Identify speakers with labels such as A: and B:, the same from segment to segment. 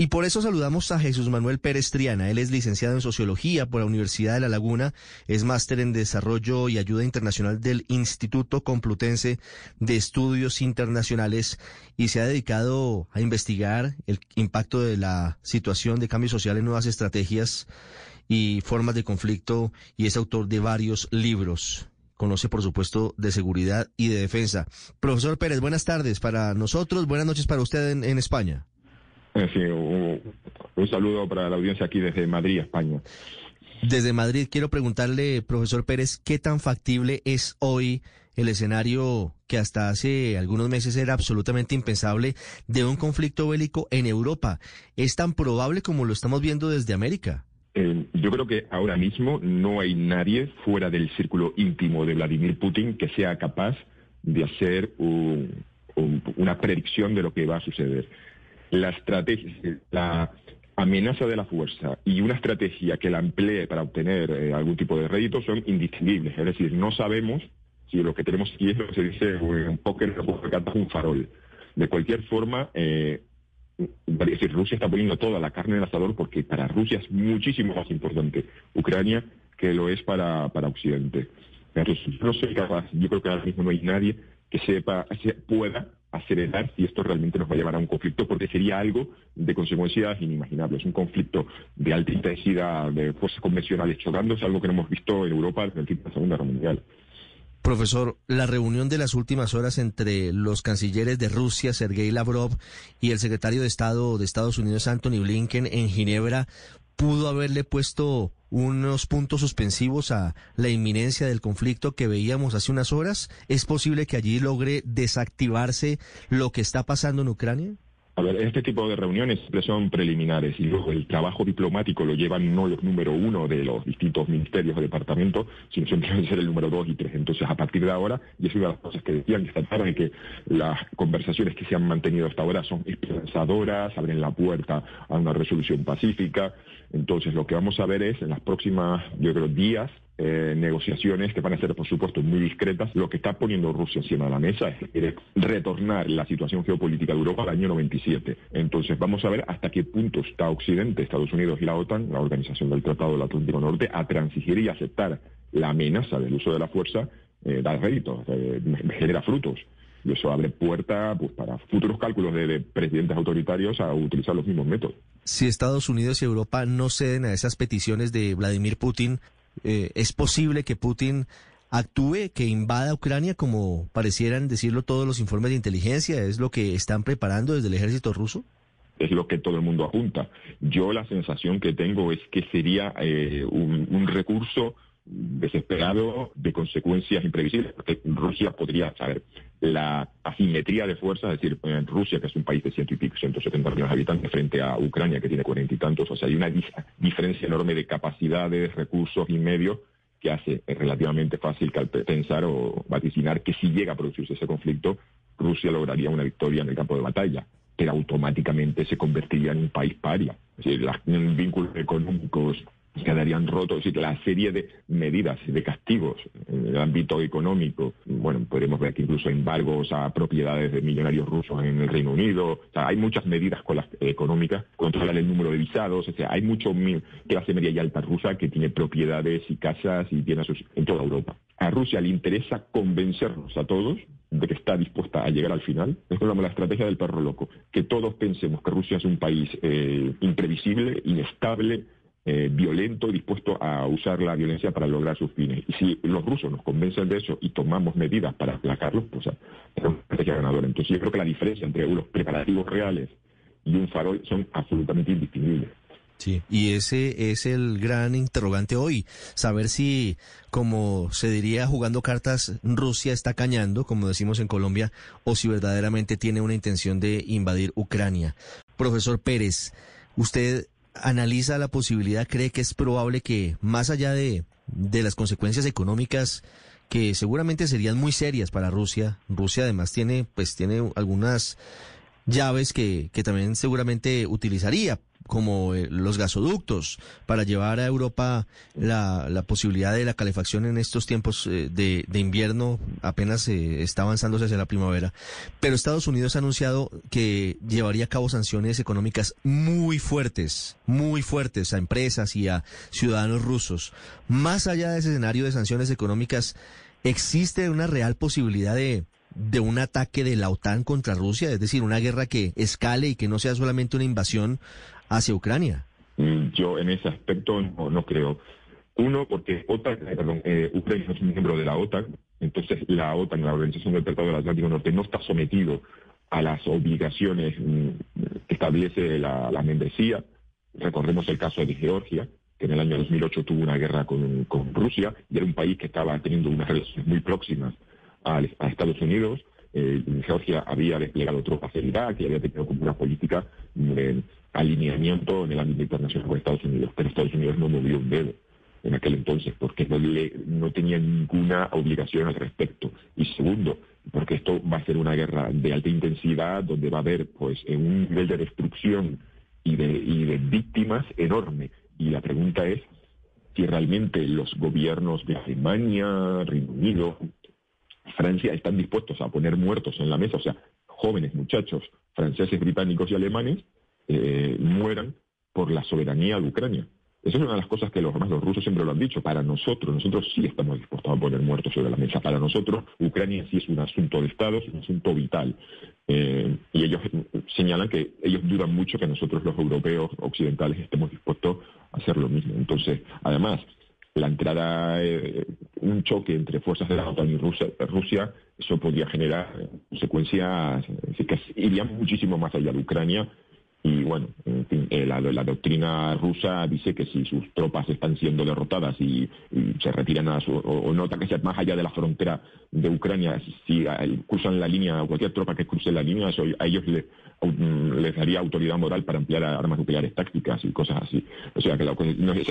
A: Y por eso saludamos a Jesús Manuel Pérez Triana. Él es licenciado en Sociología por la Universidad de La Laguna, es máster en Desarrollo y Ayuda Internacional del Instituto Complutense de Estudios Internacionales y se ha dedicado a investigar el impacto de la situación de cambio social en nuevas estrategias y formas de conflicto y es autor de varios libros. Conoce, por supuesto, de seguridad y de defensa. Profesor Pérez, buenas tardes para nosotros, buenas noches para usted en, en España.
B: Sí, un, un, saludo para la audiencia aquí desde Madrid, España.
A: Desde Madrid quiero preguntarle, profesor Pérez, ¿qué tan factible es hoy el escenario que hasta hace algunos meses era absolutamente impensable de un conflicto bélico en Europa? ¿Es tan probable como lo estamos viendo desde América?
B: Eh, yo creo que ahora mismo no hay nadie fuera del círculo íntimo de Vladimir Putin que sea capaz de hacer un, un, una predicción de lo que va a suceder la estrategia, la amenaza de la fuerza y una estrategia que la emplee para obtener eh, algún tipo de rédito son indistinguibles. Es decir, no sabemos si lo que tenemos aquí es lo que se dice en póker, un farol. De cualquier forma, eh, decir, Rusia está poniendo toda la carne en el asador porque para Rusia es muchísimo más importante Ucrania que lo es para, para Occidente. Entonces, no soy capaz, yo creo que ahora mismo no hay nadie que sepa, se pueda acelerar si esto realmente nos va a llevar a un conflicto, porque sería algo de consecuencias inimaginables. Un conflicto de alta intensidad, de fuerzas convencionales chocando, es algo que no hemos visto en Europa desde el fin de la Segunda Guerra Mundial.
A: Profesor, la reunión de las últimas horas entre los cancilleres de Rusia, Sergei Lavrov, y el secretario de Estado de Estados Unidos, Anthony Blinken, en Ginebra, pudo haberle puesto unos puntos suspensivos a la inminencia del conflicto que veíamos hace unas horas? ¿Es posible que allí logre desactivarse lo que está pasando en Ucrania?
B: A ver, este tipo de reuniones siempre son preliminares y luego el trabajo diplomático lo llevan no los número uno de los distintos ministerios o departamentos, sino siempre ser el número dos y tres. Entonces, a partir de ahora, y es una de las cosas que decían esta tarde, que las conversaciones que se han mantenido hasta ahora son esperanzadoras, abren la puerta a una resolución pacífica. Entonces, lo que vamos a ver es en las próximas, yo creo, días, eh, negociaciones que van a ser, por supuesto, muy discretas. Lo que está poniendo Rusia encima de la mesa es retornar la situación geopolítica de Europa al año 97. Entonces, vamos a ver hasta qué punto está Occidente, Estados Unidos y la OTAN, la Organización del Tratado del Atlántico Norte, a transigir y aceptar la amenaza del uso de la fuerza, eh, da réditos, eh, genera frutos. Y eso abre puerta pues, para futuros cálculos de, de, presidentes autoritarios a utilizar los mismos métodos.
A: Si Estados Unidos y Europa no ceden a esas peticiones de Vladimir Putin, eh, ¿Es posible que Putin actúe, que invada Ucrania como parecieran decirlo todos los informes de inteligencia? ¿Es lo que están preparando desde el ejército ruso?
B: es lo que todo el mundo apunta. Yo la sensación que tengo es que sería eh, un, un, recurso desesperado de consecuencias imprevisibles, porque Rusia podría saber la asimetría de fuerzas, es decir, en Rusia, que es un país de ciento y pico, 170 millones de habitantes, frente a Ucrania, que tiene cuarenta y tantos, o sea, hay una diferencia enorme de capacidades, recursos y medios que hace relativamente fácil pensar o vaticinar que si llega a producirse ese conflicto, Rusia lograría una victoria en el campo de batalla, pero automáticamente se convertiría en un país paria. Es decir, los vínculos económicos, quedarían rotos. y la serie de medidas, de castigos en el ámbito económico, bueno, podemos ver que incluso embargos a propiedades de millonarios rusos en el Reino Unido, hay muchas medidas con las, económicas, controlar el número de visados, o sea, hay mucho clase media y alta rusa que tiene propiedades y casas y tiene sus, en toda Europa. A Rusia le interesa convencernos a todos de que está dispuesta a llegar al final. Es como la estrategia del perro loco, que todos pensemos que Rusia es un país eh, imprevisible, inestable, eh, violento dispuesto a usar la violencia para lograr sus fines. Y si los rusos nos convencen de eso y tomamos medidas para aplacarlos, pues es una estrategia ganadora. Entonces yo creo que la diferencia entre los preparativos reales y un farol son absolutamente indistinguibles.
A: Sí, y ese es el gran interrogante hoy, saber si, como se diría jugando cartas, Rusia está cañando, como decimos en Colombia, o si verdaderamente tiene una intención de invadir Ucrania. Profesor Pérez, usted analiza la posibilidad, cree que es probable que más allá de, de las consecuencias económicas que seguramente serían muy serias para Rusia, Rusia además tiene pues tiene algunas llaves que, que también seguramente utilizaría como eh, los gasoductos para llevar a Europa la, la, posibilidad de la calefacción en estos tiempos eh, de, de, invierno apenas eh, está avanzándose hacia la primavera. Pero Estados Unidos ha anunciado que llevaría a cabo sanciones económicas muy fuertes, muy fuertes a empresas y a ciudadanos rusos. Más allá de ese escenario de sanciones económicas, ¿existe una real posibilidad de de un ataque de la OTAN contra Rusia, es decir, una guerra que escale y que no sea solamente una invasión hacia Ucrania?
B: Mm, yo en ese aspecto no, creo. Uno, porque OTAN, eh, perdón, eh, Ucrania es un miembro de la OTAN, entonces la OTAN, la Organización del Tratado del Atlántico Norte, no está sometido a las obligaciones mm, que establece la, membresía. Recordemos el caso de Georgia, que en el año 2008 tuvo una guerra con, con Rusia y era un país que estaba teniendo unas relaciones muy próximas a, Estados Unidos. Eh, Georgia había desplegado tropas en Irak y había tenido como una política de alineamiento en el ámbito internacional con Estados Unidos, pero Estados Unidos no movió un dedo en aquel entonces porque no, no tenía ninguna obligación al respecto. Y segundo, porque esto va a ser una guerra de alta intensidad donde va a haber pues un nivel de destrucción y de, y de víctimas enorme. Y la pregunta es si realmente los gobiernos de Alemania, Reino Unido, Francia están dispuestos a poner muertos en la mesa, o sea, jóvenes muchachos franceses, británicos y alemanes eh, mueran por la soberanía de Ucrania. Esa es una de las cosas que los, los rusos siempre lo han dicho. Para nosotros, nosotros sí estamos dispuestos a poner muertos sobre la mesa. Para nosotros, Ucrania sí es un asunto de Estado, es un asunto vital. Eh, y ellos señalan que ellos dudan mucho que nosotros, los europeos occidentales, estemos dispuestos a hacer lo mismo. Entonces, además, la entrada, eh, un choque entre fuerzas de la OTAN y Rusia, eso podría generar consecuencias que irían muchísimo más allá de Ucrania. Y bueno, en fin, eh, la, doctrina rusa dice que si sus tropas están siendo derrotadas y, se retiran a su, o, nota que sea más allá de la frontera de Ucrania, si, cruzan la línea, cualquier tropa que cruce la línea, a ellos le, les daría autoridad moral para emplear armas nucleares tácticas y cosas así. O sea, que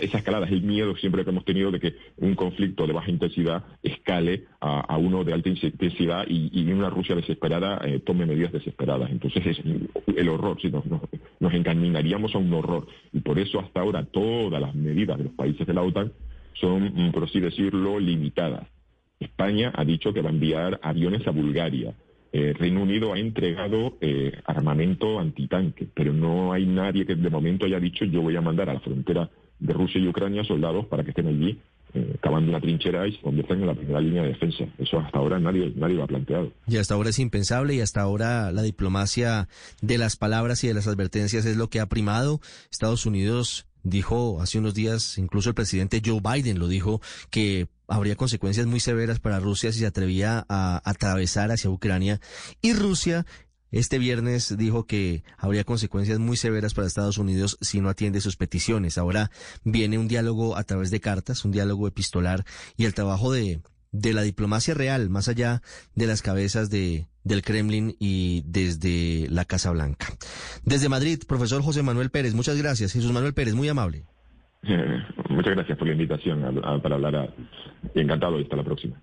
B: esa escalada es el miedo siempre que hemos tenido de que un conflicto de baja intensidad escale a, uno de alta intensidad y, una Rusia desesperada eh, tome medidas desesperadas. Entonces es el horror, si nos, nos, encaminaríamos a un horror. Y por eso hasta ahora todas las medidas de los países de la OTAN son, mm, por así decirlo, limitadas. España ha dicho que va a enviar aviones a Bulgaria. Eh, Reino Unido ha entregado eh, armamento antitanque, pero no hay nadie que de momento haya dicho yo voy a mandar a la frontera de Rusia y Ucrania soldados para que estén allí eh, cavando una trinchera y se conviertan en la primera línea de defensa. Eso hasta ahora nadie, nadie lo ha planteado.
A: Y hasta ahora es impensable y hasta ahora la diplomacia de las palabras y de las advertencias es lo que ha primado. Estados Unidos dijo hace unos días, incluso el presidente Joe Biden lo dijo, que habría consecuencias muy severas para Rusia si se atrevía a atravesar hacia Ucrania. Y Rusia este viernes dijo que habría consecuencias muy severas para Estados Unidos si no atiende sus peticiones. Ahora viene un diálogo a través de cartas, un diálogo epistolar y el trabajo de, de la diplomacia real, más allá de las cabezas de, del Kremlin y desde la Casa Blanca. Desde Madrid, profesor José Manuel Pérez, muchas gracias. Jesús Manuel Pérez, muy amable.
B: muchas gracias por la invitación para hablar. encantado y hasta la próxima.